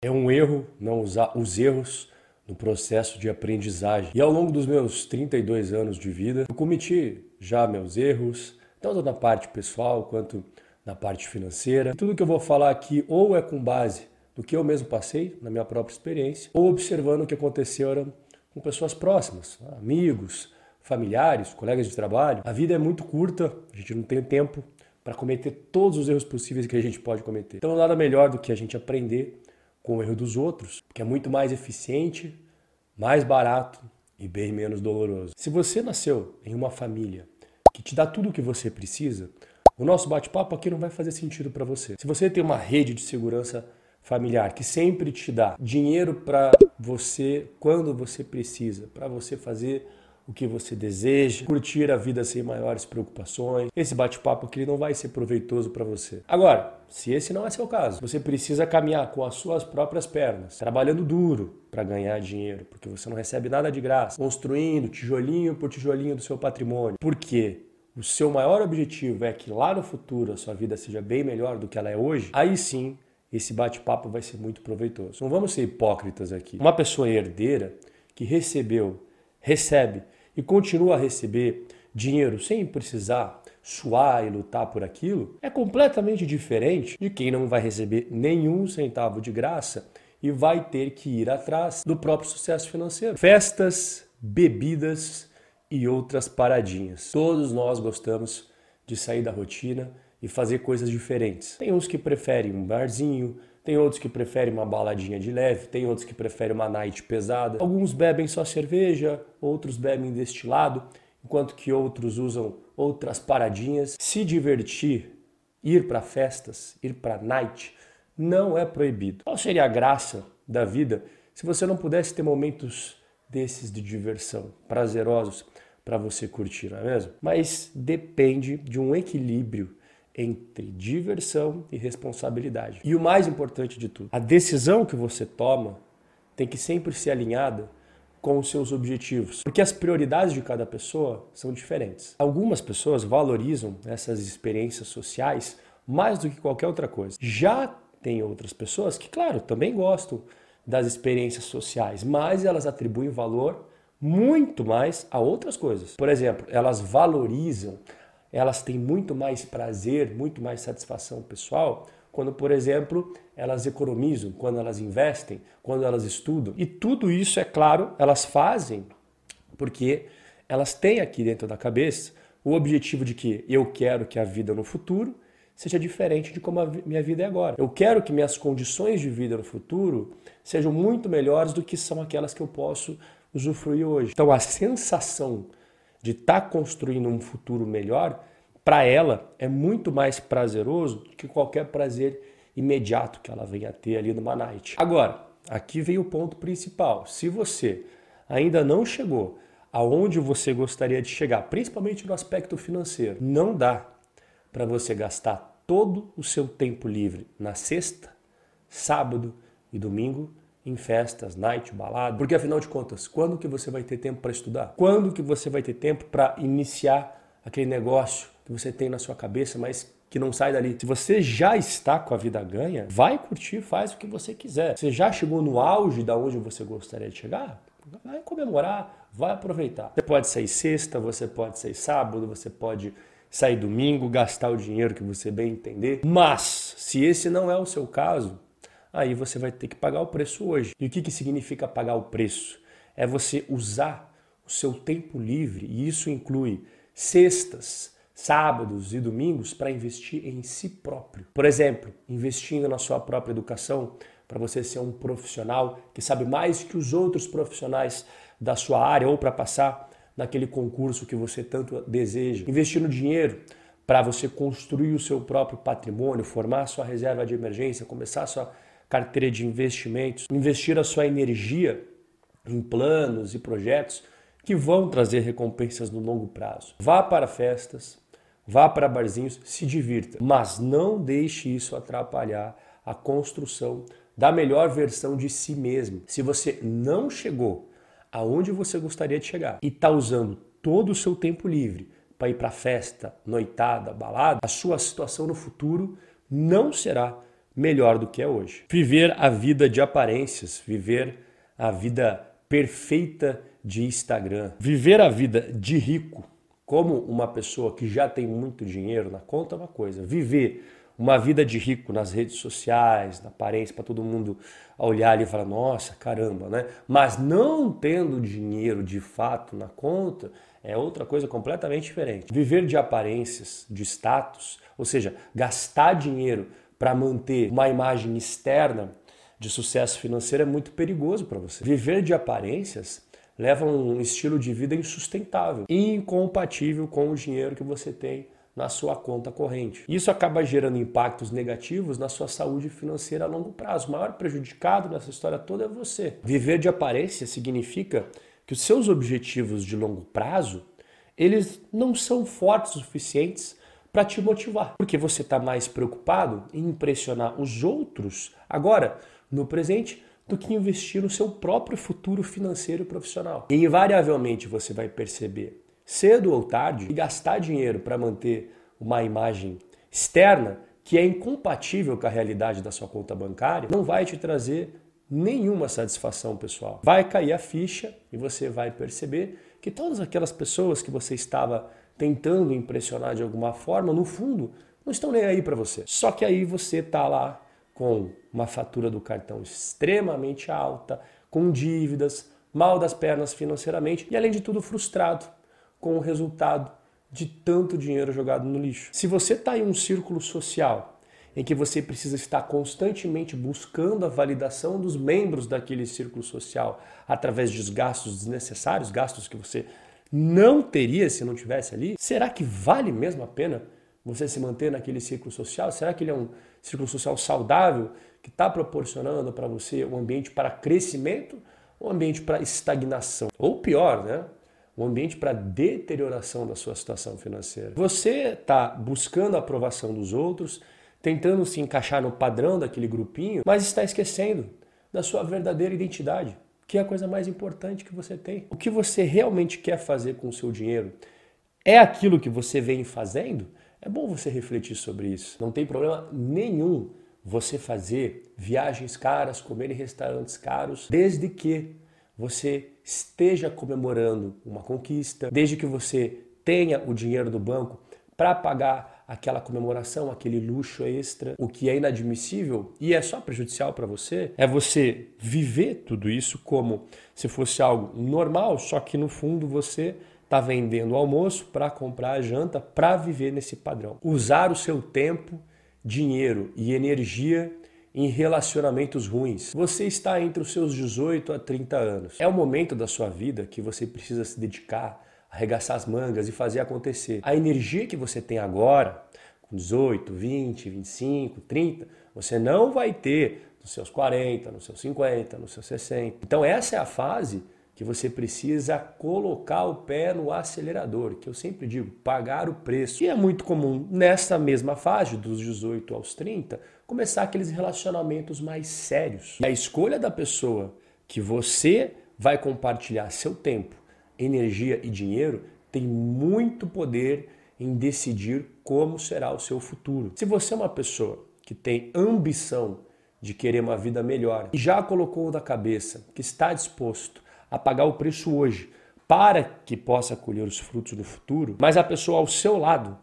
É um erro não usar os erros no processo de aprendizagem. E ao longo dos meus 32 anos de vida, eu cometi já meus erros, tanto na parte pessoal quanto na parte financeira. tudo que eu vou falar aqui ou é com base no que eu mesmo passei, na minha própria experiência, ou observando o que aconteceu com pessoas próximas, amigos, familiares, colegas de trabalho. A vida é muito curta, a gente não tem tempo para cometer todos os erros possíveis que a gente pode cometer. Então, nada melhor do que a gente aprender com o erro dos outros, que é muito mais eficiente, mais barato e bem menos doloroso. Se você nasceu em uma família que te dá tudo o que você precisa, o nosso bate-papo aqui não vai fazer sentido para você. Se você tem uma rede de segurança familiar que sempre te dá dinheiro para você quando você precisa, para você fazer o que você deseja, curtir a vida sem maiores preocupações. Esse bate-papo aqui não vai ser proveitoso para você. Agora, se esse não é seu caso, você precisa caminhar com as suas próprias pernas, trabalhando duro para ganhar dinheiro, porque você não recebe nada de graça, construindo tijolinho por tijolinho do seu patrimônio. Por quê? O seu maior objetivo é que lá no futuro a sua vida seja bem melhor do que ela é hoje. Aí sim, esse bate-papo vai ser muito proveitoso. Não vamos ser hipócritas aqui. Uma pessoa herdeira que recebeu, recebe e continua a receber dinheiro sem precisar suar e lutar por aquilo, é completamente diferente de quem não vai receber nenhum centavo de graça e vai ter que ir atrás do próprio sucesso financeiro. Festas, bebidas e outras paradinhas. Todos nós gostamos de sair da rotina e fazer coisas diferentes. Tem uns que preferem um barzinho, tem outros que preferem uma baladinha de leve, tem outros que preferem uma night pesada. Alguns bebem só cerveja, outros bebem destilado, enquanto que outros usam outras paradinhas. Se divertir, ir para festas, ir para night, não é proibido. Qual seria a graça da vida se você não pudesse ter momentos desses de diversão, prazerosos para você curtir, não é mesmo? Mas depende de um equilíbrio entre diversão e responsabilidade. E o mais importante de tudo, a decisão que você toma tem que sempre ser alinhada com os seus objetivos, porque as prioridades de cada pessoa são diferentes. Algumas pessoas valorizam essas experiências sociais mais do que qualquer outra coisa. Já tem outras pessoas que, claro, também gostam das experiências sociais, mas elas atribuem valor muito mais a outras coisas. Por exemplo, elas valorizam elas têm muito mais prazer, muito mais satisfação pessoal quando, por exemplo, elas economizam, quando elas investem, quando elas estudam. E tudo isso, é claro, elas fazem porque elas têm aqui dentro da cabeça o objetivo de que eu quero que a vida no futuro seja diferente de como a minha vida é agora. Eu quero que minhas condições de vida no futuro sejam muito melhores do que são aquelas que eu posso usufruir hoje. Então a sensação de estar tá construindo um futuro melhor, para ela é muito mais prazeroso do que qualquer prazer imediato que ela venha a ter ali numa night. Agora, aqui vem o ponto principal. Se você ainda não chegou aonde você gostaria de chegar, principalmente no aspecto financeiro, não dá para você gastar todo o seu tempo livre na sexta, sábado e domingo em festas, night, balada, porque afinal de contas, quando que você vai ter tempo para estudar? Quando que você vai ter tempo para iniciar aquele negócio que você tem na sua cabeça, mas que não sai dali. Se você já está com a vida ganha, vai curtir, faz o que você quiser. Você já chegou no auge da onde você gostaria de chegar? Vai comemorar, vai aproveitar. Você pode sair sexta, você pode sair sábado, você pode sair domingo, gastar o dinheiro que você bem entender. Mas, se esse não é o seu caso, aí você vai ter que pagar o preço hoje. E o que, que significa pagar o preço? É você usar o seu tempo livre, e isso inclui sextas, sábados e domingos, para investir em si próprio. Por exemplo, investindo na sua própria educação, para você ser um profissional que sabe mais que os outros profissionais da sua área ou para passar naquele concurso que você tanto deseja. Investindo dinheiro para você construir o seu próprio patrimônio, formar sua reserva de emergência, começar sua carteira de investimentos, investir a sua energia em planos e projetos que vão trazer recompensas no longo prazo. Vá para festas, vá para barzinhos, se divirta, mas não deixe isso atrapalhar a construção da melhor versão de si mesmo. Se você não chegou aonde você gostaria de chegar e está usando todo o seu tempo livre para ir para festa, noitada, balada, a sua situação no futuro não será melhor do que é hoje. Viver a vida de aparências, viver a vida perfeita de Instagram, viver a vida de rico como uma pessoa que já tem muito dinheiro na conta é uma coisa, viver uma vida de rico nas redes sociais, na aparência, para todo mundo olhar ali e falar, nossa, caramba, né? Mas não tendo dinheiro de fato na conta é outra coisa completamente diferente. Viver de aparências, de status, ou seja, gastar dinheiro para manter uma imagem externa de sucesso financeiro é muito perigoso para você. Viver de aparências leva a um estilo de vida insustentável, incompatível com o dinheiro que você tem na sua conta corrente. Isso acaba gerando impactos negativos na sua saúde financeira a longo prazo. O maior prejudicado nessa história toda é você. Viver de aparência significa que os seus objetivos de longo prazo, eles não são fortes o suficientes para te motivar, porque você está mais preocupado em impressionar os outros agora, no presente, do que investir no seu próprio futuro financeiro e profissional. E invariavelmente você vai perceber cedo ou tarde, e gastar dinheiro para manter uma imagem externa que é incompatível com a realidade da sua conta bancária, não vai te trazer nenhuma satisfação pessoal. Vai cair a ficha e você vai perceber que todas aquelas pessoas que você estava tentando impressionar de alguma forma, no fundo, não estão nem aí para você. Só que aí você tá lá com uma fatura do cartão extremamente alta, com dívidas, mal das pernas financeiramente e além de tudo frustrado com o resultado de tanto dinheiro jogado no lixo. Se você está em um círculo social em que você precisa estar constantemente buscando a validação dos membros daquele círculo social através de gastos desnecessários, gastos que você não teria se não tivesse ali, será que vale mesmo a pena você se manter naquele círculo social? Será que ele é um círculo social saudável que está proporcionando para você um ambiente para crescimento ou um ambiente para estagnação? Ou pior, né? um ambiente para deterioração da sua situação financeira. Você está buscando a aprovação dos outros, tentando se encaixar no padrão daquele grupinho, mas está esquecendo da sua verdadeira identidade, que é a coisa mais importante que você tem. O que você realmente quer fazer com o seu dinheiro é aquilo que você vem fazendo? É bom você refletir sobre isso. Não tem problema nenhum você fazer viagens caras, comer em restaurantes caros, desde que você esteja comemorando uma conquista, desde que você tenha o dinheiro do banco para pagar aquela comemoração, aquele luxo extra, o que é inadmissível e é só prejudicial para você, é você viver tudo isso como se fosse algo normal, só que no fundo você está vendendo o almoço para comprar a janta, para viver nesse padrão. Usar o seu tempo, dinheiro e energia em relacionamentos ruins. Você está entre os seus 18 a 30 anos. É o momento da sua vida que você precisa se dedicar, arregaçar as mangas e fazer acontecer. A energia que você tem agora, com 18, 20, 25, 30, você não vai ter nos seus 40, nos seus 50, nos seus 60. Então essa é a fase que você precisa colocar o pé no acelerador, que eu sempre digo, pagar o preço. E é muito comum nessa mesma fase, dos 18 aos 30, começar aqueles relacionamentos mais sérios. E a escolha da pessoa que você vai compartilhar seu tempo, energia e dinheiro tem muito poder em decidir como será o seu futuro. Se você é uma pessoa que tem ambição de querer uma vida melhor e já colocou na cabeça que está disposto a pagar o preço hoje para que possa colher os frutos no futuro, mas a pessoa ao seu lado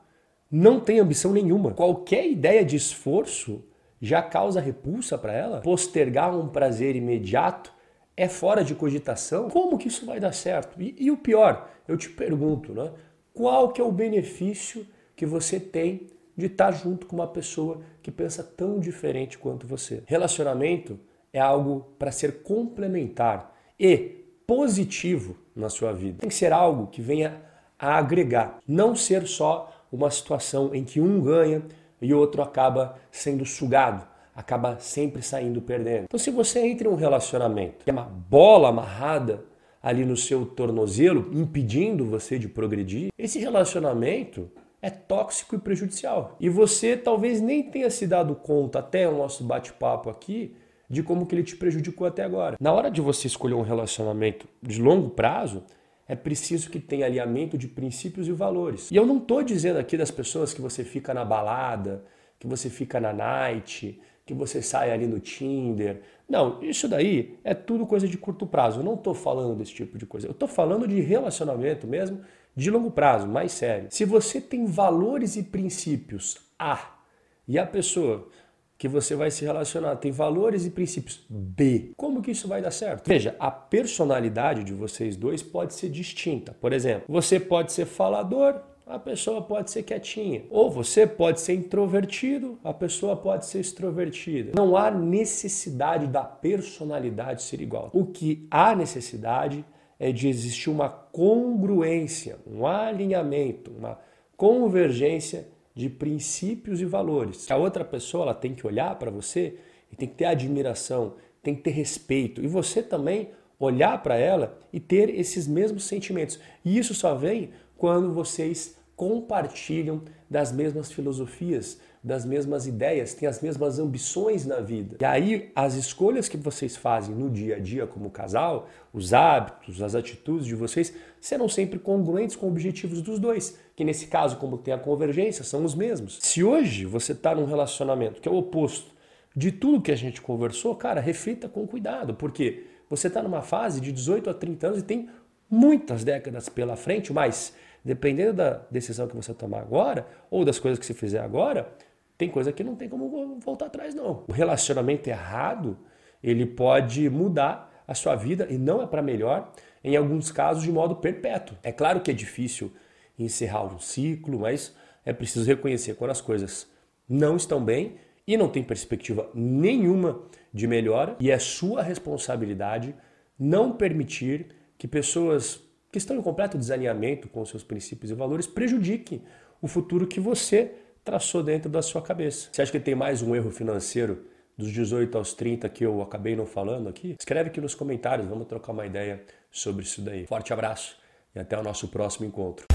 não tem ambição nenhuma. Qualquer ideia de esforço já causa repulsa para ela? Postergar um prazer imediato é fora de cogitação? Como que isso vai dar certo? E, e o pior, eu te pergunto, né? Qual que é o benefício que você tem de estar junto com uma pessoa que pensa tão diferente quanto você? Relacionamento é algo para ser complementar e positivo na sua vida. Tem que ser algo que venha a agregar, não ser só uma situação em que um ganha e o outro acaba sendo sugado, acaba sempre saindo perdendo. Então, se você entra em um relacionamento que é uma bola amarrada ali no seu tornozelo, impedindo você de progredir, esse relacionamento é tóxico e prejudicial. E você talvez nem tenha se dado conta até o nosso bate-papo aqui de como que ele te prejudicou até agora. Na hora de você escolher um relacionamento de longo prazo, é preciso que tenha alinhamento de princípios e valores. E eu não estou dizendo aqui das pessoas que você fica na balada, que você fica na night, que você saia ali no Tinder. Não, isso daí é tudo coisa de curto prazo. Eu não estou falando desse tipo de coisa. Eu estou falando de relacionamento mesmo, de longo prazo, mais sério. Se você tem valores e princípios A e a pessoa que você vai se relacionar tem valores e princípios B, como que isso vai dar certo? Veja, a personalidade de vocês dois pode ser distinta. Por exemplo, você pode ser falador, a pessoa pode ser quietinha. Ou você pode ser introvertido, a pessoa pode ser extrovertida. Não há necessidade da personalidade ser igual. O que há necessidade é de existir uma congruência, um alinhamento, uma convergência de princípios e valores. A outra pessoa ela tem que olhar para você e tem que ter admiração, tem que ter respeito. E você também olhar para ela e ter esses mesmos sentimentos. E isso só vem quando vocês compartilham das mesmas filosofias, das mesmas ideias, têm as mesmas ambições na vida. E aí as escolhas que vocês fazem no dia a dia como casal, os hábitos, as atitudes de vocês serão sempre congruentes com objetivos dos dois, que nesse caso, como tem a convergência, são os mesmos. Se hoje você está num relacionamento que é o oposto de tudo que a gente conversou, cara, reflita com cuidado, porque você está numa fase de 18 a 30 anos e tem muitas décadas pela frente, mas dependendo da decisão que você tomar agora ou das coisas que você fizer agora, tem coisa que não tem como voltar atrás não. O relacionamento errado, ele pode mudar a sua vida e não é para melhor, em alguns casos de modo perpétuo. É claro que é difícil encerrar um ciclo, mas é preciso reconhecer quando as coisas não estão bem e não tem perspectiva nenhuma de melhora e é sua responsabilidade não permitir que pessoas que estão em completo desalinhamento com seus princípios e valores prejudiquem o futuro que você traçou dentro da sua cabeça. Você acha que tem mais um erro financeiro dos 18 aos 30 que eu acabei não falando aqui? Escreve aqui nos comentários, vamos trocar uma ideia sobre isso daí. Forte abraço e até o nosso próximo encontro.